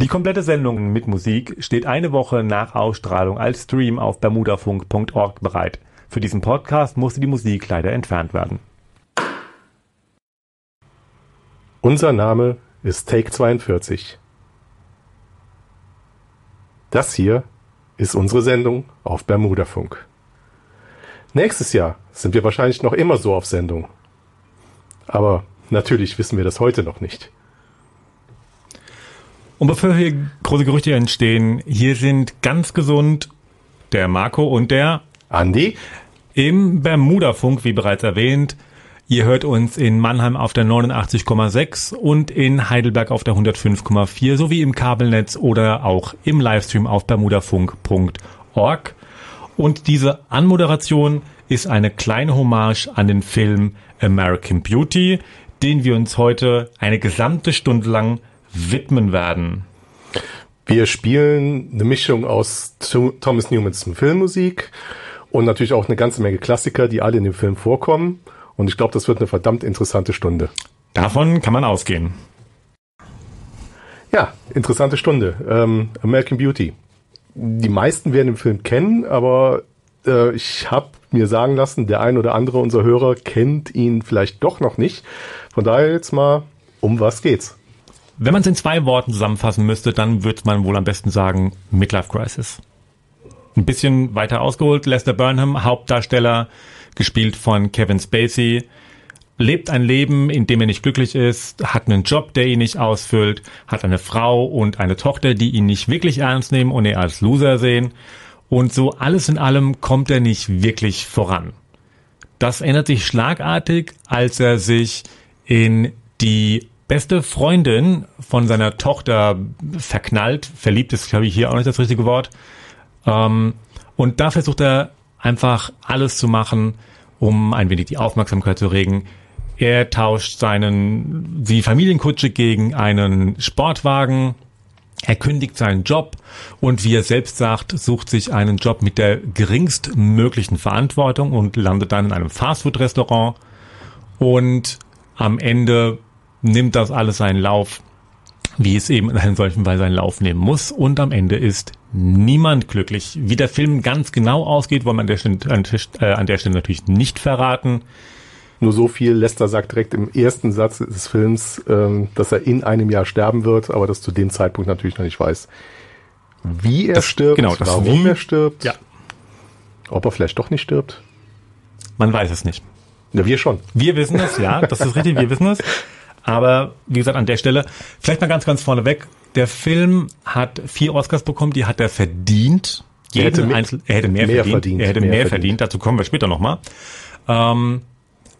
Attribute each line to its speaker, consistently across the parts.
Speaker 1: Die komplette Sendung mit Musik steht eine Woche nach Ausstrahlung als Stream auf bermudafunk.org bereit. Für diesen Podcast musste die Musik leider entfernt werden.
Speaker 2: Unser Name ist Take 42. Das hier ist unsere Sendung auf Bermudafunk. Nächstes Jahr sind wir wahrscheinlich noch immer so auf Sendung. Aber natürlich wissen wir das heute noch nicht.
Speaker 1: Und bevor hier große Gerüchte entstehen, hier sind ganz gesund der Marco und der
Speaker 2: Andi
Speaker 1: im Bermuda-Funk, wie bereits erwähnt. Ihr hört uns in Mannheim auf der 89,6 und in Heidelberg auf der 105,4 sowie im Kabelnetz oder auch im Livestream auf bermudafunk.org. Und diese Anmoderation ist eine kleine Hommage an den Film American Beauty, den wir uns heute eine gesamte Stunde lang widmen werden.
Speaker 2: Wir spielen eine Mischung aus Thomas Newmans Filmmusik und natürlich auch eine ganze Menge Klassiker, die alle in dem Film vorkommen. Und ich glaube, das wird eine verdammt interessante Stunde.
Speaker 1: Davon kann man ausgehen.
Speaker 2: Ja, interessante Stunde. Ähm, American Beauty. Die meisten werden den Film kennen, aber äh, ich habe mir sagen lassen, der ein oder andere unserer Hörer kennt ihn vielleicht doch noch nicht. Von daher jetzt mal, um was geht's?
Speaker 1: Wenn man es in zwei Worten zusammenfassen müsste, dann würde man wohl am besten sagen Midlife Crisis. Ein bisschen weiter ausgeholt, Lester Burnham, Hauptdarsteller, gespielt von Kevin Spacey, lebt ein Leben, in dem er nicht glücklich ist, hat einen Job, der ihn nicht ausfüllt, hat eine Frau und eine Tochter, die ihn nicht wirklich ernst nehmen und er als Loser sehen. Und so alles in allem kommt er nicht wirklich voran. Das ändert sich schlagartig, als er sich in die beste Freundin von seiner Tochter verknallt. Verliebt ist, glaube ich, hier auch nicht das richtige Wort. Ähm, und da versucht er einfach alles zu machen, um ein wenig die Aufmerksamkeit zu regen. Er tauscht seinen, die Familienkutsche gegen einen Sportwagen. Er kündigt seinen Job und wie er selbst sagt, sucht sich einen Job mit der geringstmöglichen Verantwortung und landet dann in einem Fastfood-Restaurant. Und am Ende nimmt das alles seinen Lauf, wie es eben in einem solchen Fall seinen Lauf nehmen muss. Und am Ende ist niemand glücklich. Wie der Film ganz genau ausgeht, wollen wir an der Stelle, äh, an der Stelle natürlich nicht verraten.
Speaker 2: Nur so viel, Lester sagt direkt im ersten Satz des Films, ähm, dass er in einem Jahr sterben wird, aber das zu dem Zeitpunkt natürlich noch nicht weiß, wie er
Speaker 1: das,
Speaker 2: stirbt,
Speaker 1: genau, das
Speaker 2: warum wie, er stirbt,
Speaker 1: ja.
Speaker 2: ob er vielleicht doch nicht stirbt.
Speaker 1: Man weiß es nicht.
Speaker 2: Ja, wir schon.
Speaker 1: Wir wissen es, ja, das ist richtig, wir wissen es. Aber wie gesagt, an der Stelle, vielleicht mal ganz, ganz vorneweg, der Film hat vier Oscars bekommen, die hat er verdient.
Speaker 2: Er hätte, Einzel
Speaker 1: er hätte mehr, mehr verdient. verdient. Er hätte mehr, mehr verdient. verdient. Dazu kommen wir später nochmal. Ähm,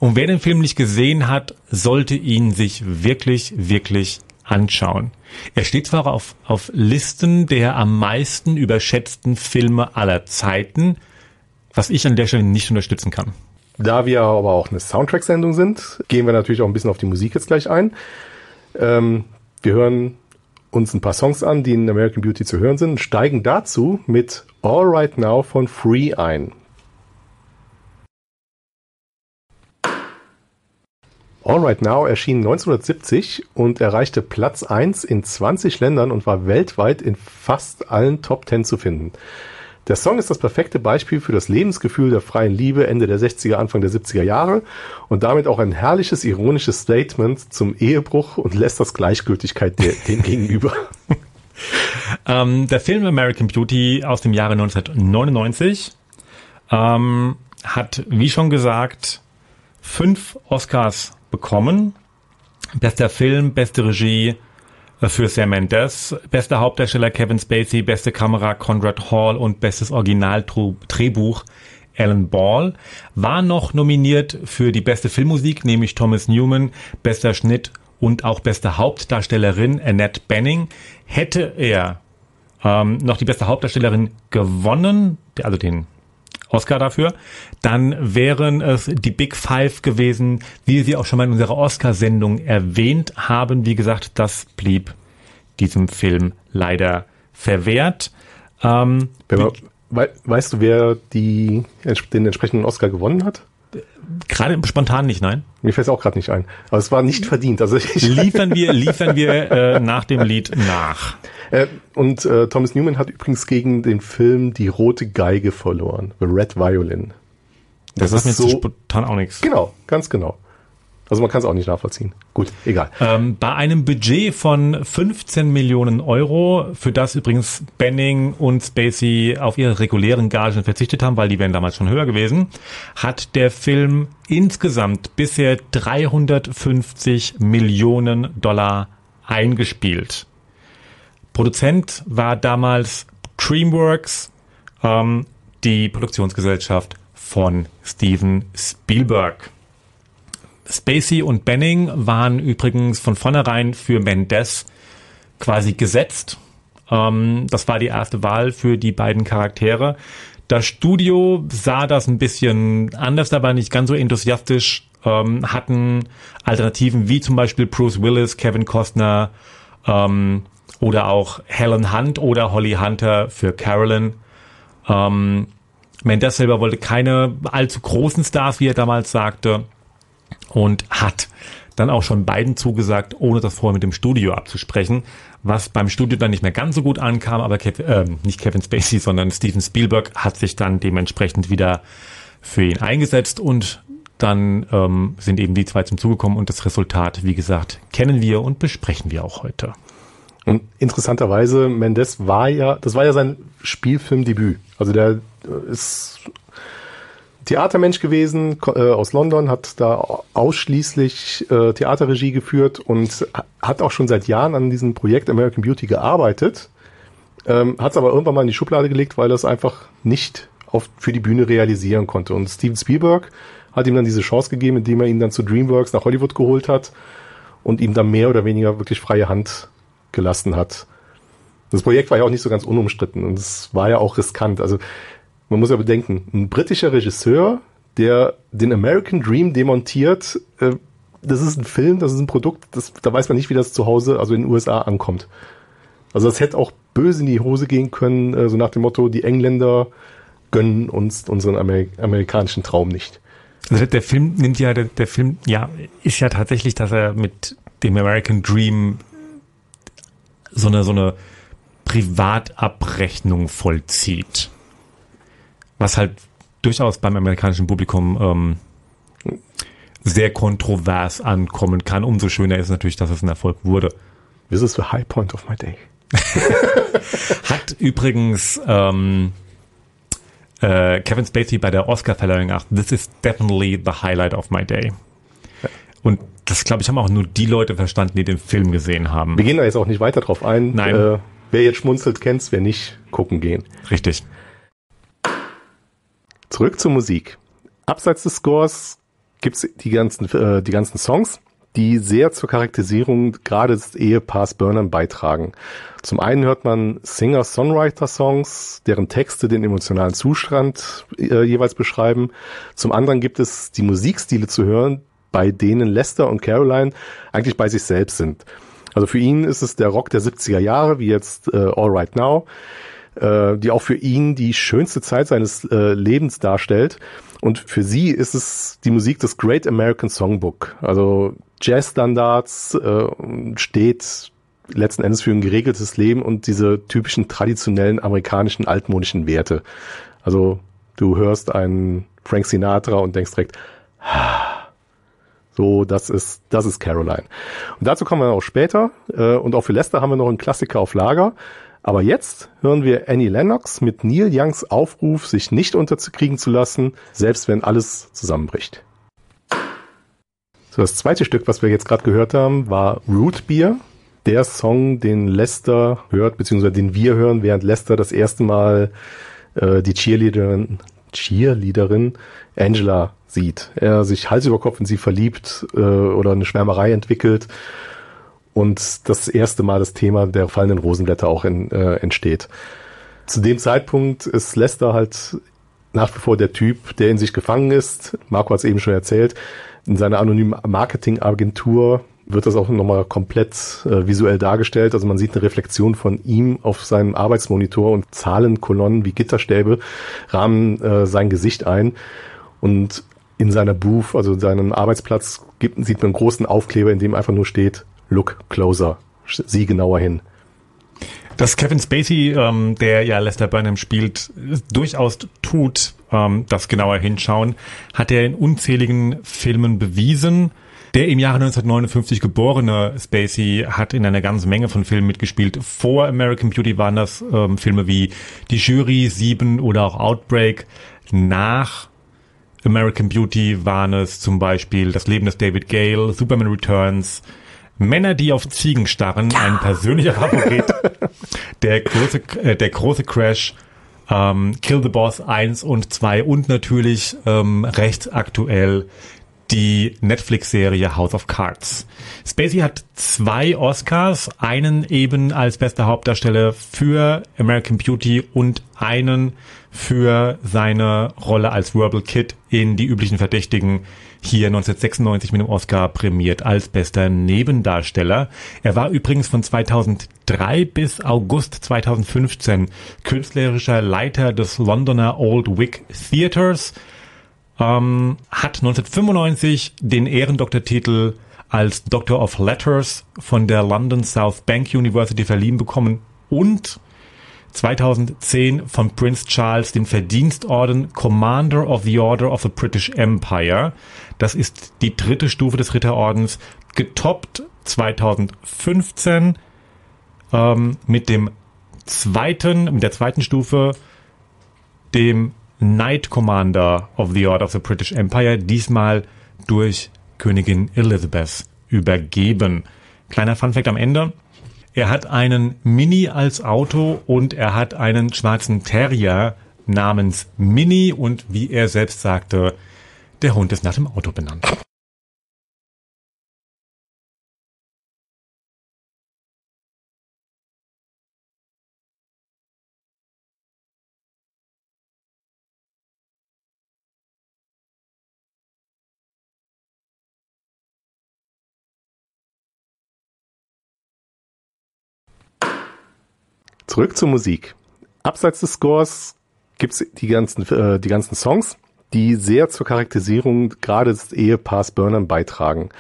Speaker 1: und wer den Film nicht gesehen hat, sollte ihn sich wirklich, wirklich anschauen. Er steht zwar auf, auf Listen der am meisten überschätzten Filme aller Zeiten, was ich an der Stelle nicht unterstützen kann.
Speaker 2: Da wir aber auch eine Soundtrack-Sendung sind, gehen wir natürlich auch ein bisschen auf die Musik jetzt gleich ein. Ähm, wir hören uns ein paar Songs an, die in American Beauty zu hören sind, steigen dazu mit All Right Now von Free ein. All Right Now erschien 1970 und erreichte Platz 1 in 20 Ländern und war weltweit in fast allen Top 10 zu finden. Der Song ist das perfekte Beispiel für das Lebensgefühl der freien Liebe Ende der 60er, Anfang der 70er Jahre und damit auch ein herrliches, ironisches Statement zum Ehebruch und lässt das Gleichgültigkeit dem gegenüber.
Speaker 1: Ähm, der Film American Beauty aus dem Jahre 1999 ähm, hat, wie schon gesagt, fünf Oscars bekommen. Bester Film, beste Regie, für Sam Mendes. Bester Hauptdarsteller Kevin Spacey, beste Kamera Conrad Hall und bestes Original-Drehbuch Alan Ball. War noch nominiert für die beste Filmmusik, nämlich Thomas Newman, bester Schnitt und auch beste Hauptdarstellerin Annette Benning. Hätte er ähm, noch die beste Hauptdarstellerin gewonnen, also den Oscar dafür, dann wären es die Big Five gewesen, wie wir sie auch schon mal in unserer Oscar-Sendung erwähnt haben. Wie gesagt, das blieb diesem Film leider verwehrt.
Speaker 2: Ähm, we weißt du, wer die, den entsprechenden Oscar gewonnen hat?
Speaker 1: Gerade spontan nicht, nein.
Speaker 2: Mir fällt es auch gerade nicht ein. Aber es war nicht verdient. Also
Speaker 1: liefern wir, liefern wir äh, nach dem Lied nach.
Speaker 2: Äh, und äh, Thomas Newman hat übrigens gegen den Film Die rote Geige verloren, The Red Violin.
Speaker 1: Das, das ist mir so spontan auch nichts.
Speaker 2: Genau, ganz genau. Also man kann es auch nicht nachvollziehen. Gut, egal.
Speaker 1: Ähm, bei einem Budget von 15 Millionen Euro, für das übrigens Benning und Spacey auf ihre regulären Gagen verzichtet haben, weil die wären damals schon höher gewesen, hat der Film insgesamt bisher 350 Millionen Dollar eingespielt. Produzent war damals DreamWorks, ähm, die Produktionsgesellschaft von Steven Spielberg. Spacey und Benning waren übrigens von vornherein für Mendes quasi gesetzt. Ähm, das war die erste Wahl für die beiden Charaktere. Das Studio sah das ein bisschen anders, aber nicht ganz so enthusiastisch, ähm, hatten Alternativen wie zum Beispiel Bruce Willis, Kevin Costner ähm, oder auch Helen Hunt oder Holly Hunter für Carolyn. Ähm, Mendes selber wollte keine allzu großen Stars, wie er damals sagte und hat dann auch schon beiden zugesagt, ohne das vorher mit dem Studio abzusprechen, was beim Studio dann nicht mehr ganz so gut ankam, aber Kev äh, nicht Kevin Spacey, sondern Steven Spielberg hat sich dann dementsprechend wieder für ihn eingesetzt und dann ähm, sind eben die zwei zum Zuge gekommen und das Resultat, wie gesagt, kennen wir und besprechen wir auch heute.
Speaker 2: Und interessanterweise, Mendes war ja, das war ja sein Spielfilmdebüt. Also der ist Theatermensch gewesen äh, aus London, hat da ausschließlich äh, Theaterregie geführt und hat auch schon seit Jahren an diesem Projekt American Beauty gearbeitet, ähm, hat es aber irgendwann mal in die Schublade gelegt, weil er es einfach nicht auf, für die Bühne realisieren konnte. Und Steven Spielberg hat ihm dann diese Chance gegeben, indem er ihn dann zu DreamWorks nach Hollywood geholt hat und ihm dann mehr oder weniger wirklich freie Hand gelassen hat. Das Projekt war ja auch nicht so ganz unumstritten und es war ja auch riskant. Also man muss ja bedenken, ein britischer Regisseur, der den American Dream demontiert, äh, das ist ein Film, das ist ein Produkt, das, da weiß man nicht, wie das zu Hause, also in den USA ankommt. Also das hätte auch böse in die Hose gehen können, äh, so nach dem Motto, die Engländer gönnen uns unseren Amer amerikanischen Traum nicht.
Speaker 1: Also der Film nimmt ja, der, der Film, ja, ist ja tatsächlich, dass er mit dem American Dream so eine, so eine Privatabrechnung vollzieht was halt durchaus beim amerikanischen Publikum ähm, sehr kontrovers ankommen kann. Umso schöner ist natürlich, dass es ein Erfolg wurde.
Speaker 2: This is the high point of my day.
Speaker 1: Hat übrigens ähm, äh, Kevin Spacey bei der Oscar-Verleihung gesagt, this is definitely the highlight of my day. Und das, glaube ich, haben auch nur die Leute verstanden, die den Film gesehen haben.
Speaker 2: Wir gehen da jetzt auch nicht weiter drauf ein.
Speaker 1: Nein. Äh,
Speaker 2: wer jetzt schmunzelt, kennt's, wer nicht, gucken gehen.
Speaker 1: Richtig.
Speaker 2: Zurück zur Musik. Abseits des Scores gibt's die ganzen, äh, die ganzen Songs, die sehr zur Charakterisierung gerade des Ehepaars Burnham beitragen. Zum einen hört man Singer-Songwriter-Songs, deren Texte den emotionalen Zustand äh, jeweils beschreiben. Zum anderen gibt es die Musikstile zu hören, bei denen Lester und Caroline eigentlich bei sich selbst sind. Also für ihn ist es der Rock der 70er Jahre, wie jetzt äh, All Right Now äh, die auch für ihn die schönste Zeit seines äh, Lebens darstellt. Und für sie ist es die Musik des Great American Songbook. Also Jazzstandards äh, steht letzten Endes für ein geregeltes Leben und diese typischen traditionellen amerikanischen altmodischen Werte. Also du hörst einen Frank Sinatra und denkst direkt, so, das ist, das ist Caroline. Und dazu kommen wir auch später. Äh, und auch für Lester haben wir noch einen Klassiker auf Lager. Aber jetzt hören wir Annie Lennox mit Neil Youngs Aufruf, sich nicht unterkriegen zu lassen, selbst wenn alles zusammenbricht. So, das zweite Stück, was wir jetzt gerade gehört haben, war Root Beer. Der Song, den Lester hört, beziehungsweise den wir hören, während Lester das erste Mal äh, die Cheerleaderin, Cheerleaderin Angela sieht. Er sich Hals über Kopf in sie verliebt äh, oder eine Schwärmerei entwickelt und das erste Mal das Thema der fallenden Rosenblätter auch in, äh, entsteht. Zu dem Zeitpunkt ist Lester halt nach wie vor der Typ, der in sich gefangen ist. Marco hat es eben schon erzählt. In seiner anonymen Marketingagentur wird das auch nochmal komplett äh, visuell dargestellt. Also man sieht eine Reflexion von ihm auf seinem Arbeitsmonitor und Zahlenkolonnen wie Gitterstäbe rahmen äh, sein Gesicht ein. Und in seiner Booth, also in seinem Arbeitsplatz, gibt, sieht man einen großen Aufkleber, in dem einfach nur steht Look closer. Sieh genauer hin.
Speaker 1: Dass Kevin Spacey, ähm, der ja Lester Burnham spielt, durchaus tut, ähm, das genauer hinschauen, hat er in unzähligen Filmen bewiesen. Der im Jahre 1959 geborene Spacey hat in einer ganzen Menge von Filmen mitgespielt. Vor American Beauty waren das ähm, Filme wie Die Jury, Sieben oder auch Outbreak. Nach American Beauty waren es zum Beispiel Das Leben des David Gale, Superman Returns, Männer, die auf Ziegen starren, ein persönlicher Favorit, der große, äh, der große Crash, ähm, Kill the Boss 1 und 2 und natürlich ähm, recht aktuell die Netflix-Serie House of Cards. Spacey hat zwei Oscars, einen eben als bester Hauptdarsteller für American Beauty und einen für seine Rolle als Verbal Kid in Die üblichen Verdächtigen hier 1996 mit dem Oscar prämiert als bester Nebendarsteller. Er war übrigens von 2003 bis August 2015 künstlerischer Leiter des Londoner Old Vic Theatres, ähm, hat 1995 den Ehrendoktortitel als Doctor of Letters von der London South Bank University verliehen bekommen und 2010 von Prince Charles den Verdienstorden Commander of the Order of the British Empire. Das ist die dritte Stufe des Ritterordens, getoppt 2015 ähm, mit dem zweiten, mit der zweiten Stufe, dem Knight Commander of the Order of the British Empire, diesmal durch Königin Elizabeth übergeben. Kleiner Funfact am Ende. Er hat einen Mini als Auto und er hat einen schwarzen Terrier namens Mini und wie er selbst sagte, der Hund ist nach dem Auto benannt.
Speaker 2: Zurück zur Musik. Abseits des Scores gibt's die ganzen, äh, die ganzen Songs, die sehr zur Charakterisierung gerade des Ehepaars Burnham beitragen.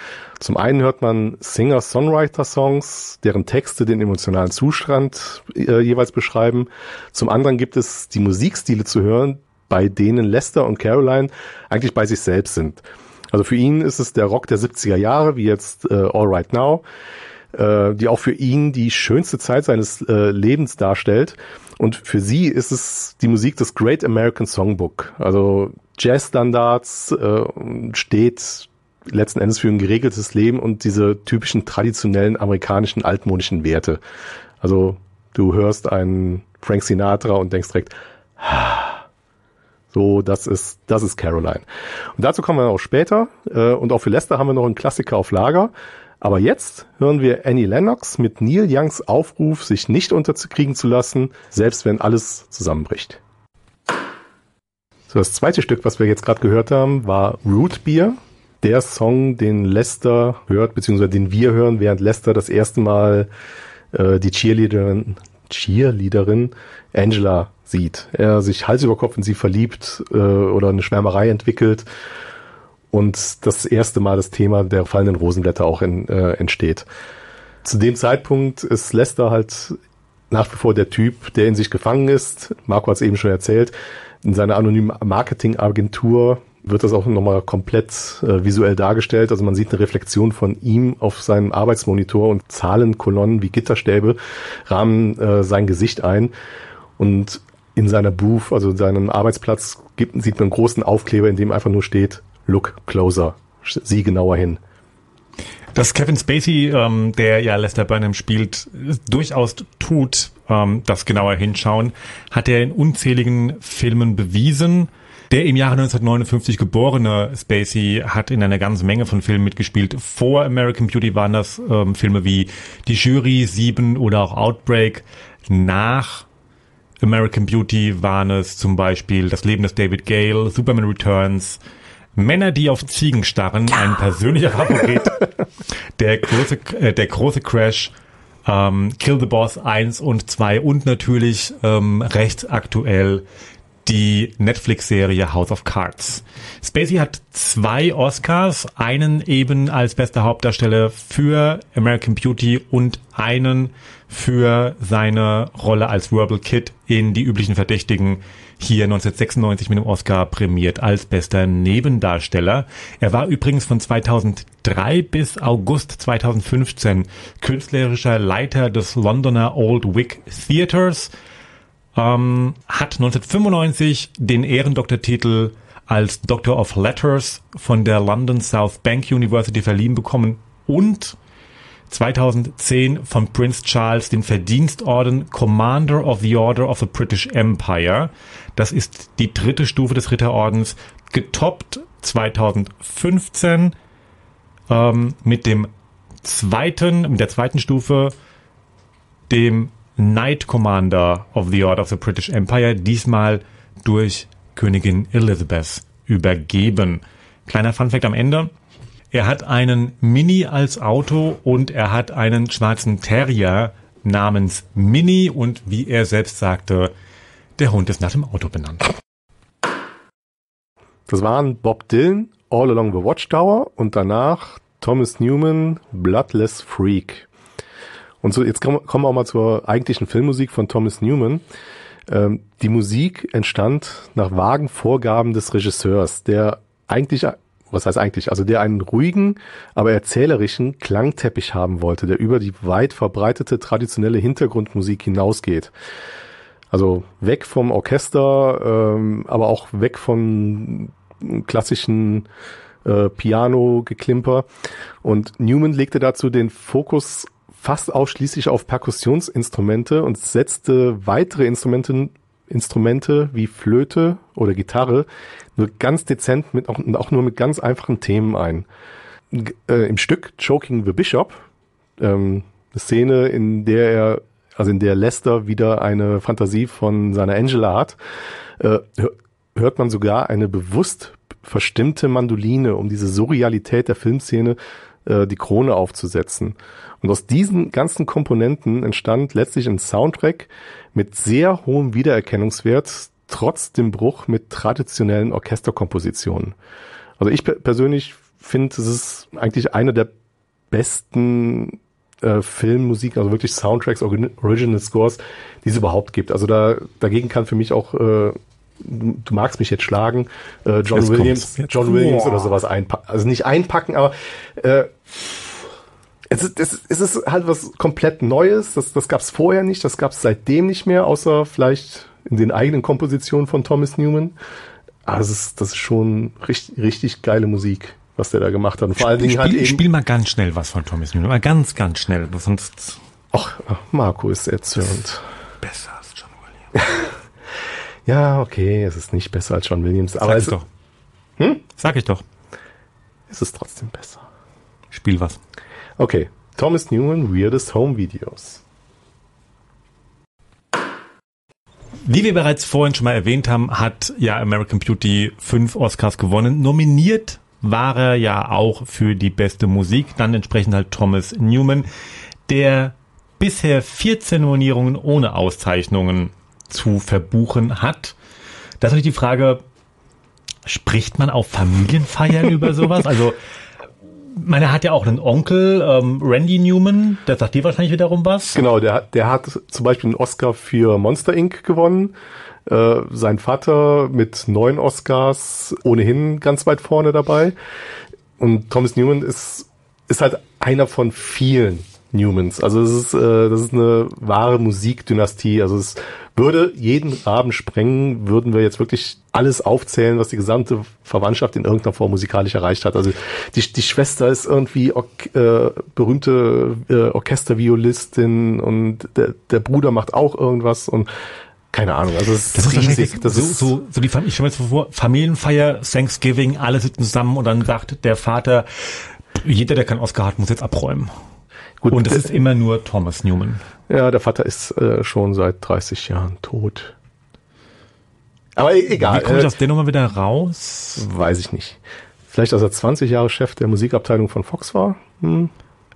Speaker 2: Zum einen hört man Singer-Songwriter-Songs, deren Texte den emotionalen Zustand äh, jeweils beschreiben. Zum anderen gibt es die Musikstile zu hören, bei denen Lester und Caroline eigentlich bei sich selbst sind. Also für ihn ist es der Rock der 70er Jahre, wie jetzt äh, All Right Now äh, die auch für ihn die schönste Zeit seines äh, Lebens darstellt. Und für sie ist es die Musik des Great American Songbook. Also Jazzstandards äh, steht letzten Endes für ein geregeltes Leben und diese typischen traditionellen amerikanischen altmodischen Werte. Also du hörst einen Frank Sinatra und denkst direkt, so, das ist, das ist Caroline. Und dazu kommen wir auch später. Äh, und auch für Lester haben wir noch einen Klassiker auf Lager. Aber jetzt hören wir Annie Lennox mit Neil Youngs Aufruf, sich nicht unterkriegen zu lassen, selbst wenn alles zusammenbricht. So, das zweite Stück, was wir jetzt gerade gehört haben, war Root Beer. Der Song, den Lester hört, beziehungsweise den wir hören, während Lester das erste Mal äh, die Cheerleaderin, Cheerleaderin Angela sieht. Er sich Hals über Kopf in sie verliebt äh, oder eine Schwärmerei entwickelt und das erste Mal das Thema der fallenden Rosenblätter auch in, äh, entsteht. Zu dem Zeitpunkt ist Lester halt nach wie vor der Typ, der in sich gefangen ist. Marco hat es eben schon erzählt. In seiner anonymen Marketingagentur wird das auch nochmal komplett äh, visuell dargestellt. Also man sieht eine Reflexion von ihm auf seinem Arbeitsmonitor und Zahlenkolonnen wie Gitterstäbe rahmen äh, sein Gesicht ein. Und in seiner Booth, also seinem Arbeitsplatz, gibt, sieht man einen großen Aufkleber, in dem einfach nur steht Look closer. Sieh genauer hin.
Speaker 1: Dass Kevin Spacey, ähm, der ja Lester Burnham spielt, durchaus tut, ähm, das genauer hinschauen, hat er in unzähligen Filmen bewiesen. Der im Jahre 1959 geborene Spacey hat in einer ganzen Menge von Filmen mitgespielt. Vor American Beauty waren das ähm, Filme wie Die Jury, Sieben oder auch Outbreak. Nach American Beauty waren es zum Beispiel Das Leben des David Gale, Superman Returns, Männer, die auf Ziegen starren, ein persönlicher Favorit. der große, äh, der große Crash, ähm, Kill the Boss 1 und 2 und natürlich ähm, recht aktuell die Netflix-Serie House of Cards. Spacey hat zwei Oscars, einen eben als bester Hauptdarsteller für American Beauty und einen für seine Rolle als Verbal Kid in Die üblichen Verdächtigen hier 1996 mit dem Oscar prämiert als bester Nebendarsteller. Er war übrigens von 2003 bis August 2015 künstlerischer Leiter des Londoner Old Vic Theatres, ähm, hat 1995 den Ehrendoktortitel als Doctor of Letters von der London South Bank University verliehen bekommen und 2010 von Prince Charles den Verdienstorden Commander of the Order of the British Empire. Das ist die dritte Stufe des Ritterordens, getoppt 2015 ähm, mit dem zweiten, mit der zweiten Stufe, dem Knight Commander of the Order of the British Empire, diesmal durch Königin Elizabeth übergeben. Kleiner Funfact am Ende. Er hat einen Mini als Auto und er hat einen schwarzen Terrier namens Mini und wie er selbst sagte, der Hund ist nach dem Auto benannt.
Speaker 2: Das waren Bob Dylan, All Along the Watchtower und danach Thomas Newman, Bloodless Freak. Und so, jetzt kommen wir auch mal zur eigentlichen Filmmusik von Thomas Newman. Ähm, die Musik entstand nach vagen Vorgaben des Regisseurs, der eigentlich was heißt eigentlich, also der einen ruhigen, aber erzählerischen Klangteppich haben wollte, der über die weit verbreitete traditionelle Hintergrundmusik hinausgeht. Also weg vom Orchester, ähm, aber auch weg von klassischen äh, Piano-Geklimper. Und Newman legte dazu den Fokus fast ausschließlich auf Perkussionsinstrumente und setzte weitere Instrumente Instrumente wie Flöte oder Gitarre nur ganz dezent mit auch, auch nur mit ganz einfachen Themen ein. Äh, Im Stück Choking the Bishop, ähm, eine Szene, in der er, also in der Lester wieder eine Fantasie von seiner Angela hat, äh, hört man sogar eine bewusst verstimmte Mandoline, um diese Surrealität der Filmszene äh, die Krone aufzusetzen. Und aus diesen ganzen Komponenten entstand letztlich ein Soundtrack mit sehr hohem Wiedererkennungswert, trotz dem Bruch mit traditionellen Orchesterkompositionen. Also ich persönlich finde, es ist eigentlich eine der besten äh, Filmmusik, also wirklich Soundtracks, Original Scores, die es überhaupt gibt. Also da dagegen kann für mich auch äh, du magst mich jetzt schlagen, äh, John jetzt Williams, John Williams Boah. oder sowas einpacken. Also nicht einpacken, aber äh, es ist, es, es ist halt was komplett Neues. Das, das gab es vorher nicht, das gab es seitdem nicht mehr, außer vielleicht in den eigenen Kompositionen von Thomas Newman. Aber es ist, das ist schon richtig, richtig geile Musik, was der da gemacht hat. Und
Speaker 1: vor allen Dingen halt eben. Spiel mal ganz schnell was von Thomas Newman, mal ganz, ganz schnell, sonst.
Speaker 2: Ach, Marco ist erzürnt.
Speaker 1: Besser als John Williams.
Speaker 2: ja, okay, es ist nicht besser als John Williams, aber Sag
Speaker 1: es doch. Hm? Sag ich doch.
Speaker 2: Es ist trotzdem besser.
Speaker 1: Spiel was.
Speaker 2: Okay, Thomas Newman, Weirdest Home Videos.
Speaker 1: Wie wir bereits vorhin schon mal erwähnt haben, hat ja American Beauty fünf Oscars gewonnen. Nominiert war er ja auch für die beste Musik, dann entsprechend halt Thomas Newman, der bisher 14 Nominierungen ohne Auszeichnungen zu verbuchen hat. Das ist natürlich die Frage, spricht man auf Familienfeiern über sowas? Also meine, hat ja auch einen Onkel, ähm, Randy Newman, der sagt dir wahrscheinlich wiederum was.
Speaker 2: Genau, der, der hat zum Beispiel einen Oscar für Monster Inc. gewonnen. Äh, sein Vater mit neun Oscars ohnehin ganz weit vorne dabei. Und Thomas Newman ist, ist halt einer von vielen Newmans. Also es ist, äh, das ist eine wahre Musikdynastie. Also es würde jeden Rahmen sprengen, würden wir jetzt wirklich alles aufzählen, was die gesamte Verwandtschaft in irgendeiner Form musikalisch erreicht hat. Also die, die Schwester ist irgendwie or äh, berühmte äh, Orchesterviolistin und der, der Bruder macht auch irgendwas und keine Ahnung, also es
Speaker 1: das ist riesig. Das so, ist so, so die ich stelle mir jetzt vor, Familienfeier, Thanksgiving, alle sitzen zusammen und dann sagt der Vater, jeder, der keinen Oscar hat, muss jetzt abräumen. Gut, und es ist immer nur Thomas Newman.
Speaker 2: Ja, der Vater ist äh, schon seit 30 Jahren tot. Aber egal.
Speaker 1: Wie kommt äh, das denn nochmal wieder raus?
Speaker 2: Weiß ich nicht. Vielleicht, als er 20 Jahre Chef der Musikabteilung von Fox war. Hm.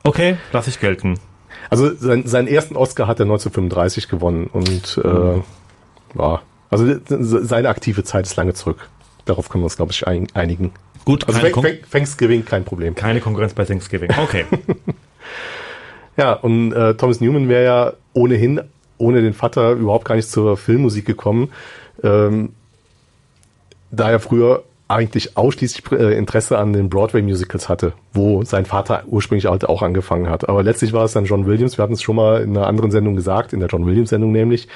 Speaker 1: Okay, lass ich gelten.
Speaker 2: Also sein, seinen ersten Oscar hat er 1935 gewonnen und äh, mhm. war Also seine aktive Zeit ist lange zurück. Darauf können wir uns, glaube ich, einigen.
Speaker 1: Gut,
Speaker 2: also Thanksgiving kein Problem.
Speaker 1: Keine Konkurrenz bei Thanksgiving. Okay.
Speaker 2: ja, und äh, Thomas Newman wäre ja ohnehin ohne den Vater überhaupt gar nicht zur Filmmusik gekommen. Ähm, da er früher eigentlich ausschließlich äh, Interesse an den Broadway-Musicals hatte, wo sein Vater ursprünglich halt auch angefangen hat. Aber letztlich war es dann John Williams. Wir hatten es schon mal in einer anderen Sendung gesagt, in der John Williams-Sendung nämlich.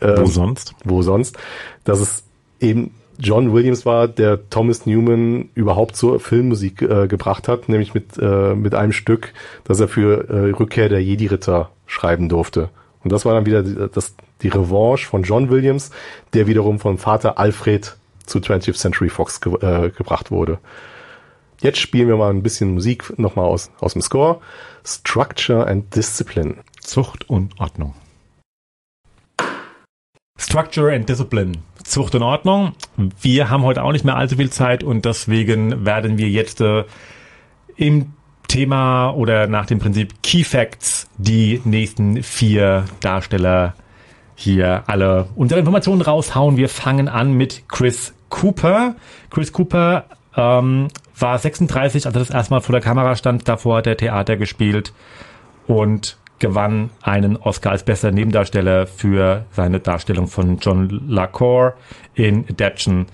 Speaker 1: Ähm, wo sonst?
Speaker 2: Wo sonst? Dass es eben John Williams war, der Thomas Newman überhaupt zur Filmmusik äh, gebracht hat, nämlich mit, äh, mit einem Stück, das er für äh, Rückkehr der Jedi-Ritter schreiben durfte. Und das war dann wieder die, das, die Revanche von John Williams, der wiederum vom Vater Alfred zu 20th Century Fox ge äh, gebracht wurde. Jetzt spielen wir mal ein bisschen Musik nochmal aus, aus dem Score. Structure and Discipline.
Speaker 1: Zucht und Ordnung. Structure and Discipline. Zucht und Ordnung. Wir haben heute auch nicht mehr allzu viel Zeit und deswegen werden wir jetzt äh, im Thema oder nach dem Prinzip Key Facts die nächsten vier Darsteller hier alle unsere Informationen raushauen. Wir fangen an mit Chris Cooper. Chris Cooper ähm, war 36, als er das erste Mal vor der Kamera stand. Davor hat er Theater gespielt und gewann einen Oscar als bester Nebendarsteller für seine Darstellung von John LaCour in Adaption.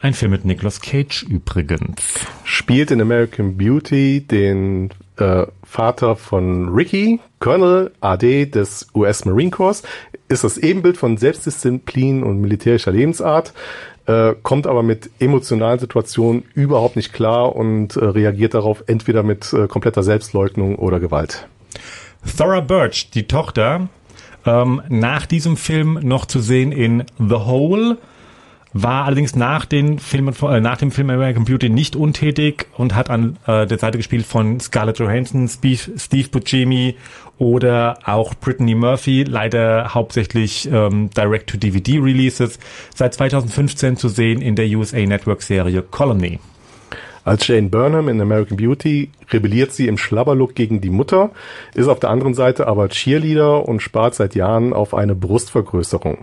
Speaker 1: Ein Film mit Nicolas Cage übrigens.
Speaker 2: Spielt in American Beauty den äh, Vater von Ricky, Colonel AD des US Marine Corps, ist das Ebenbild von Selbstdisziplin und militärischer Lebensart, äh, kommt aber mit emotionalen Situationen überhaupt nicht klar und äh, reagiert darauf entweder mit äh, kompletter Selbstleugnung oder Gewalt.
Speaker 1: Thora Birch, die Tochter, ähm, nach diesem Film noch zu sehen in The Hole, war allerdings nach, den Filmen, äh, nach dem Film American Beauty nicht untätig und hat an äh, der Seite gespielt von Scarlett Johansson, Steve, Steve Buscemi oder auch Brittany Murphy, leider hauptsächlich ähm, Direct-to-DVD-Releases, seit 2015 zu sehen in der USA Network-Serie Colony.
Speaker 2: Als Jane Burnham in American Beauty rebelliert sie im Schlabberlook gegen die Mutter, ist auf der anderen Seite aber Cheerleader und spart seit Jahren auf eine Brustvergrößerung.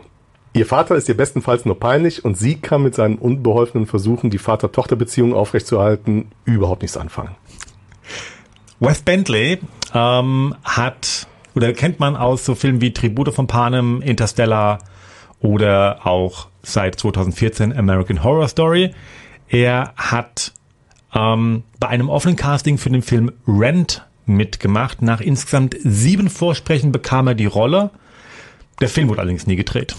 Speaker 2: Ihr Vater ist ihr bestenfalls nur peinlich und sie kann mit seinen unbeholfenen Versuchen, die Vater-Tochter-Beziehung aufrechtzuerhalten, überhaupt nichts anfangen.
Speaker 1: Wes Bentley ähm, hat oder kennt man aus so Filmen wie Tribute von Panem, Interstellar oder auch seit 2014 American Horror Story. Er hat ähm, bei einem offenen Casting für den Film Rent mitgemacht. Nach insgesamt sieben Vorsprechen bekam er die Rolle. Der Film wurde allerdings nie gedreht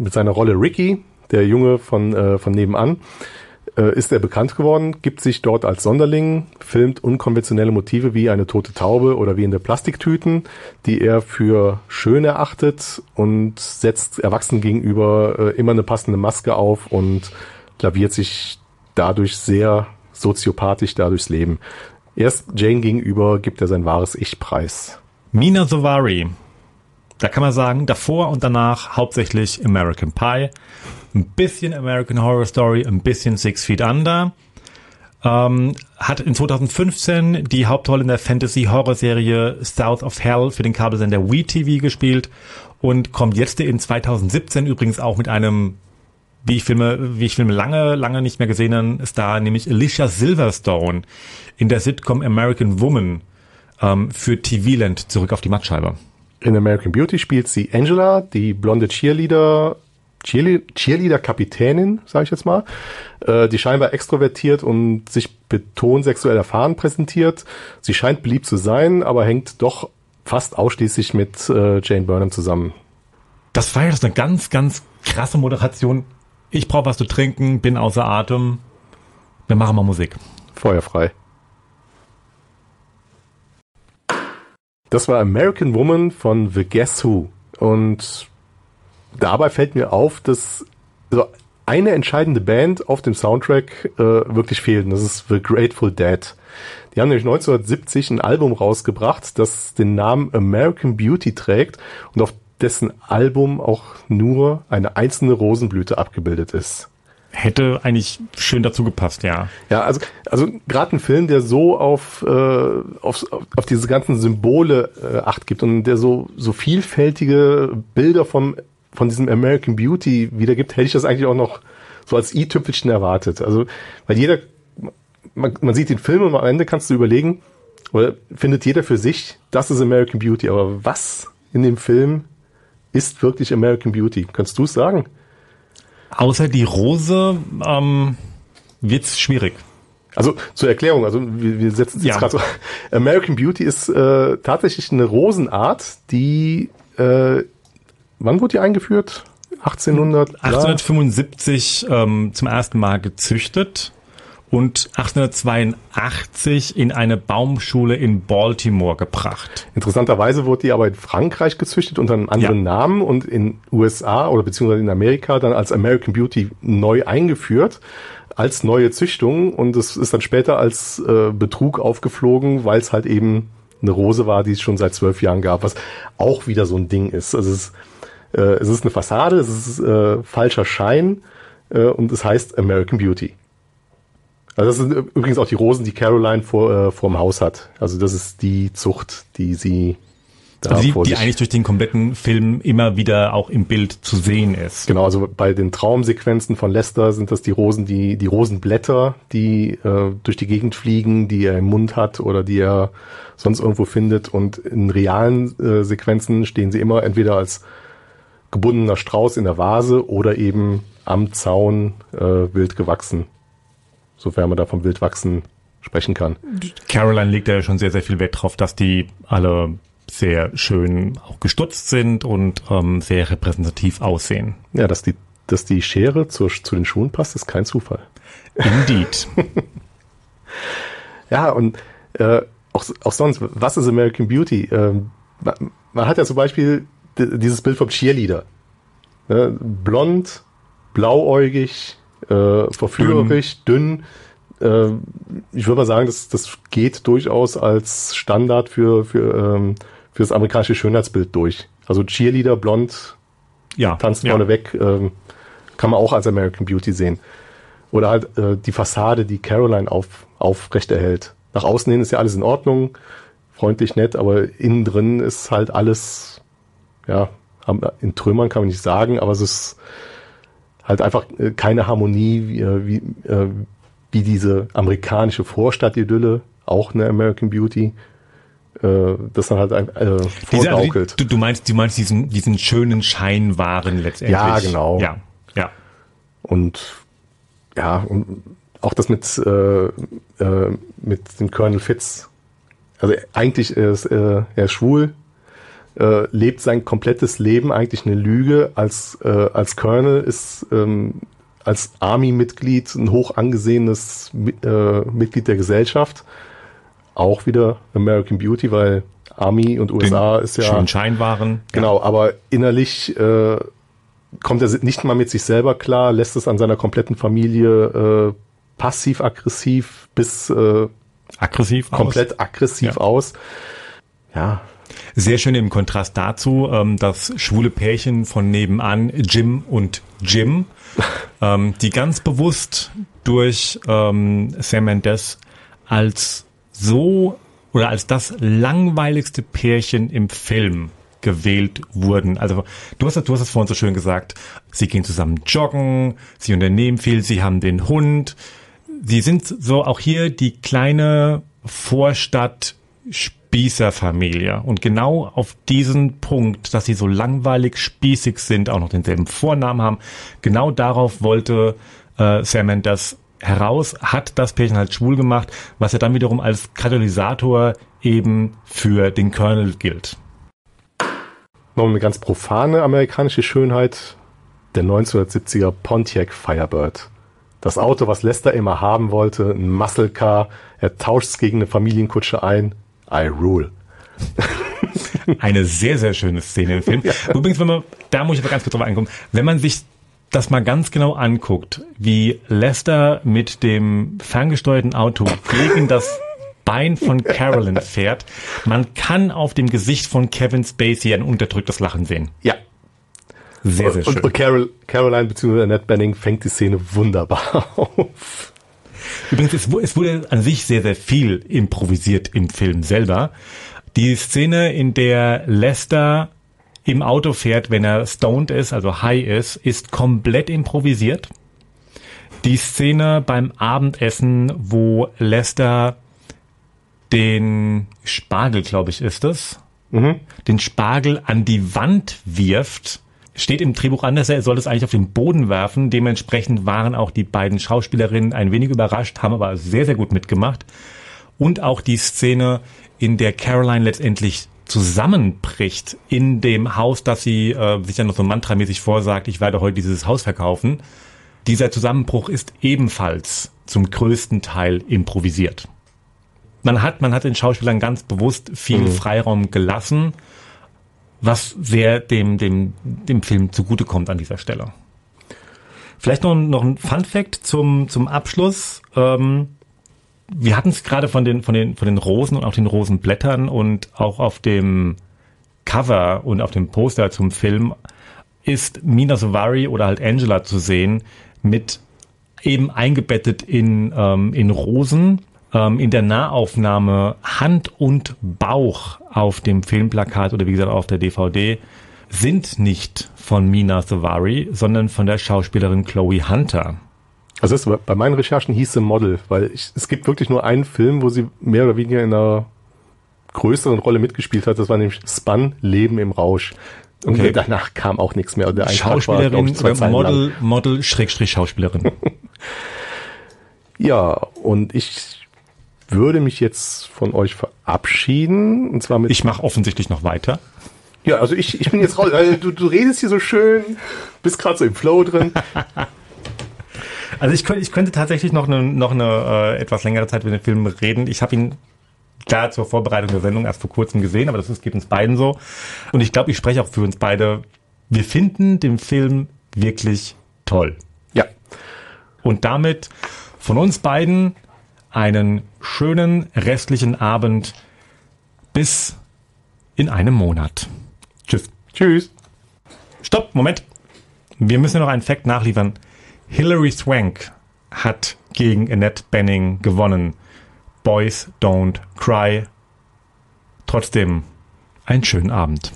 Speaker 2: mit seiner Rolle Ricky, der Junge von, äh, von nebenan, äh, ist er bekannt geworden, gibt sich dort als Sonderling, filmt unkonventionelle Motive wie eine tote Taube oder wie in der Plastiktüten, die er für schön erachtet und setzt Erwachsenen gegenüber äh, immer eine passende Maske auf und laviert sich dadurch sehr soziopathisch dadurchs Leben. Erst Jane gegenüber gibt er sein wahres Ich preis.
Speaker 1: Mina Sovari da kann man sagen, davor und danach hauptsächlich American Pie, ein bisschen American Horror Story, ein bisschen Six Feet Under. Ähm, hat in 2015 die Hauptrolle in der Fantasy-Horror-Serie South of Hell für den Kabelsender WeTV gespielt und kommt jetzt in 2017 übrigens auch mit einem, wie ich Filme, wie ich Filme lange, lange nicht mehr gesehenen Star, nämlich Alicia Silverstone in der Sitcom American Woman ähm, für TV-Land zurück auf die Mattscheibe.
Speaker 2: In American Beauty spielt sie Angela, die blonde Cheerleader, Cheerleader-Kapitänin, sage ich jetzt mal, äh, die scheinbar extrovertiert und sich betont sexuell erfahren präsentiert. Sie scheint beliebt zu sein, aber hängt doch fast ausschließlich mit äh, Jane Burnham zusammen.
Speaker 1: Das war jetzt eine ganz, ganz krasse Moderation. Ich brauche was zu trinken, bin außer Atem. Wir machen mal Musik.
Speaker 2: Feuerfrei. Das war American Woman von The Guess Who. Und dabei fällt mir auf, dass so eine entscheidende Band auf dem Soundtrack äh, wirklich fehlt. Und das ist The Grateful Dead. Die haben nämlich 1970 ein Album rausgebracht, das den Namen American Beauty trägt und auf dessen Album auch nur eine einzelne Rosenblüte abgebildet ist
Speaker 1: hätte eigentlich schön dazu gepasst, ja.
Speaker 2: Ja, also, also gerade ein Film, der so auf, äh, auf, auf diese ganzen Symbole äh, Acht gibt und der so, so vielfältige Bilder vom von diesem American Beauty wiedergibt, hätte ich das eigentlich auch noch so als i-Tüpfelchen erwartet. Also, weil jeder, man, man sieht den Film und am Ende kannst du überlegen, oder findet jeder für sich, das ist American Beauty. Aber was in dem Film ist wirklich American Beauty? Kannst du es sagen?
Speaker 1: Außer die Rose ähm, wird's schwierig.
Speaker 2: Also zur Erklärung, also wir, wir setzen es ja. jetzt gerade so. American Beauty ist äh, tatsächlich eine Rosenart, die äh, wann wurde die eingeführt? 1800?
Speaker 1: 1875 ähm, zum ersten Mal gezüchtet und 1882 in eine Baumschule in Baltimore gebracht.
Speaker 2: Interessanterweise wurde die aber in Frankreich gezüchtet unter einem anderen ja. Namen und in USA oder beziehungsweise in Amerika dann als American Beauty neu eingeführt als neue Züchtung und es ist dann später als äh, Betrug aufgeflogen, weil es halt eben eine Rose war, die es schon seit zwölf Jahren gab, was auch wieder so ein Ding ist. Also es ist, äh, es ist eine Fassade, es ist äh, falscher Schein äh, und es heißt American Beauty. Also das sind übrigens auch die Rosen, die Caroline vor, äh, vorm Haus hat. Also das ist die Zucht, die sie
Speaker 1: da also die, die eigentlich durch den kompletten Film immer wieder auch im Bild zu sehen ist.
Speaker 2: Genau, also bei den Traumsequenzen von Lester sind das die Rosen, die, die Rosenblätter, die äh, durch die Gegend fliegen, die er im Mund hat oder die er sonst irgendwo findet. Und in realen äh, Sequenzen stehen sie immer entweder als gebundener Strauß in der Vase oder eben am Zaun äh, wild gewachsen sofern man da vom Wildwachsen sprechen kann.
Speaker 1: Caroline legt ja schon sehr, sehr viel Wert drauf, dass die alle sehr schön auch gestutzt sind und ähm, sehr repräsentativ aussehen.
Speaker 2: Ja, dass die, dass die Schere zur, zu den Schuhen passt, ist kein Zufall.
Speaker 1: Indeed.
Speaker 2: ja, und äh, auch, auch sonst, was ist American Beauty? Ähm, man, man, hat ja zum Beispiel dieses Bild vom Cheerleader. Ne? Blond, blauäugig, äh, verführerisch, dünn. dünn. Äh, ich würde mal sagen, das, das geht durchaus als Standard für, für, ähm, für das amerikanische Schönheitsbild durch. Also Cheerleader, blond, ja, tanzen ja. vorne weg, ähm, kann man auch als American Beauty sehen. Oder halt äh, die Fassade, die Caroline auf, aufrechterhält. Nach außen hin ist ja alles in Ordnung, freundlich, nett, aber innen drin ist halt alles, ja, in Trümmern kann man nicht sagen, aber es ist halt einfach äh, keine Harmonie wie, äh, wie, äh, wie diese amerikanische Vorstadt-Idylle, auch eine American Beauty. Äh, das dann halt äh,
Speaker 1: also die, du, du meinst, du meinst diesen, diesen schönen Scheinwaren letztendlich.
Speaker 2: Ja, genau.
Speaker 1: Ja, ja.
Speaker 2: Und ja, und auch das mit, äh, äh, mit dem Colonel Fitz. Also eigentlich ist äh, er ist schwul, äh, lebt sein komplettes Leben eigentlich eine Lüge. Als, äh, als Colonel ist ähm, als Army-Mitglied ein hoch angesehenes äh, Mitglied der Gesellschaft. Auch wieder American Beauty, weil Army und USA Den ist ja.
Speaker 1: Schön Scheinwaren.
Speaker 2: Genau, aber innerlich äh, kommt er nicht mal mit sich selber klar, lässt es an seiner kompletten Familie äh, passiv-aggressiv bis äh,
Speaker 1: aggressiv
Speaker 2: komplett aus. aggressiv ja. aus. Ja,
Speaker 1: sehr schön im Kontrast dazu, ähm, das schwule Pärchen von nebenan, Jim und Jim, ähm, die ganz bewusst durch ähm, Sam Mendes als so oder als das langweiligste Pärchen im Film gewählt wurden. Also du hast, du hast es vorhin so schön gesagt. Sie gehen zusammen joggen, sie unternehmen viel, sie haben den Hund. Sie sind so auch hier die kleine Vorstadt Spießerfamilie. Und genau auf diesen Punkt, dass sie so langweilig spießig sind, auch noch denselben Vornamen haben, genau darauf wollte äh, Sam Mendes heraus, hat das Pärchen halt schwul gemacht, was ja dann wiederum als Katalysator eben für den Colonel gilt.
Speaker 2: Noch eine ganz profane amerikanische Schönheit, der 1970er Pontiac Firebird. Das Auto, was Lester immer haben wollte, ein Muscle Car, er tauscht es gegen eine Familienkutsche ein, I rule.
Speaker 1: Eine sehr, sehr schöne Szene im Film. Ja. Übrigens, wenn man, da muss ich aber ganz kurz drauf ankommen, wenn man sich das mal ganz genau anguckt, wie Lester mit dem ferngesteuerten Auto gegen das Bein von Carolyn fährt, man kann auf dem Gesicht von Kevin Spacey ein unterdrücktes Lachen sehen.
Speaker 2: Ja. Sehr, sehr schön. Und Carol, Caroline bzw. Annette Benning fängt die Szene wunderbar auf.
Speaker 1: Übrigens, es, es wurde an sich sehr, sehr viel improvisiert im Film selber. Die Szene, in der Lester im Auto fährt, wenn er stoned ist, also high ist, ist komplett improvisiert. Die Szene beim Abendessen, wo Lester den Spargel, glaube ich, ist es, mhm. den Spargel an die Wand wirft, steht im Drehbuch anders, er soll es eigentlich auf den Boden werfen. Dementsprechend waren auch die beiden Schauspielerinnen ein wenig überrascht, haben aber sehr, sehr gut mitgemacht. Und auch die Szene, in der Caroline letztendlich zusammenbricht in dem Haus, dass sie äh, sich ja noch so mantramäßig vorsagt, ich werde heute dieses Haus verkaufen. Dieser Zusammenbruch ist ebenfalls zum größten Teil improvisiert. Man hat, man hat den Schauspielern ganz bewusst viel mhm. Freiraum gelassen, was sehr dem, dem, dem Film zugutekommt an dieser Stelle. Vielleicht noch, noch ein Fun Fact zum, zum Abschluss. Ähm, wir hatten es gerade von den, von den, von den Rosen und auch den Rosenblättern und auch auf dem Cover und auf dem Poster zum Film ist Mina Savari oder halt Angela zu sehen mit eben eingebettet in, ähm, in Rosen, ähm, in der Nahaufnahme Hand und Bauch auf dem Filmplakat oder wie gesagt auf der DVD sind nicht von Mina Savari, sondern von der Schauspielerin Chloe Hunter.
Speaker 2: Also das, bei meinen Recherchen hieß sie Model, weil ich, es gibt wirklich nur einen Film, wo sie mehr oder weniger in einer größeren Rolle mitgespielt hat. Das war nämlich Spun, Leben im Rausch. Und okay. danach kam auch nichts mehr.
Speaker 1: Der Schauspielerin war, ich, Model, lang. Model, Schrägstrich Schauspielerin.
Speaker 2: ja, und ich würde mich jetzt von euch verabschieden. Und zwar mit.
Speaker 1: Ich mache offensichtlich noch weiter.
Speaker 2: Ja, also ich, ich bin jetzt raus. Also du, du redest hier so schön, bist gerade so im Flow drin.
Speaker 1: Also ich könnte, ich könnte tatsächlich noch eine, noch eine äh, etwas längere Zeit über den Film reden. Ich habe ihn klar zur Vorbereitung der Sendung erst vor kurzem gesehen, aber das ist, geht uns beiden so. Und ich glaube, ich spreche auch für uns beide. Wir finden den Film wirklich toll.
Speaker 2: Ja.
Speaker 1: Und damit von uns beiden einen schönen restlichen Abend bis in einem Monat. Tschüss.
Speaker 2: Tschüss.
Speaker 1: Stopp, Moment. Wir müssen noch einen Fakt nachliefern. Hilary Swank hat gegen Annette Benning gewonnen. Boys Don't Cry. Trotzdem einen schönen Abend.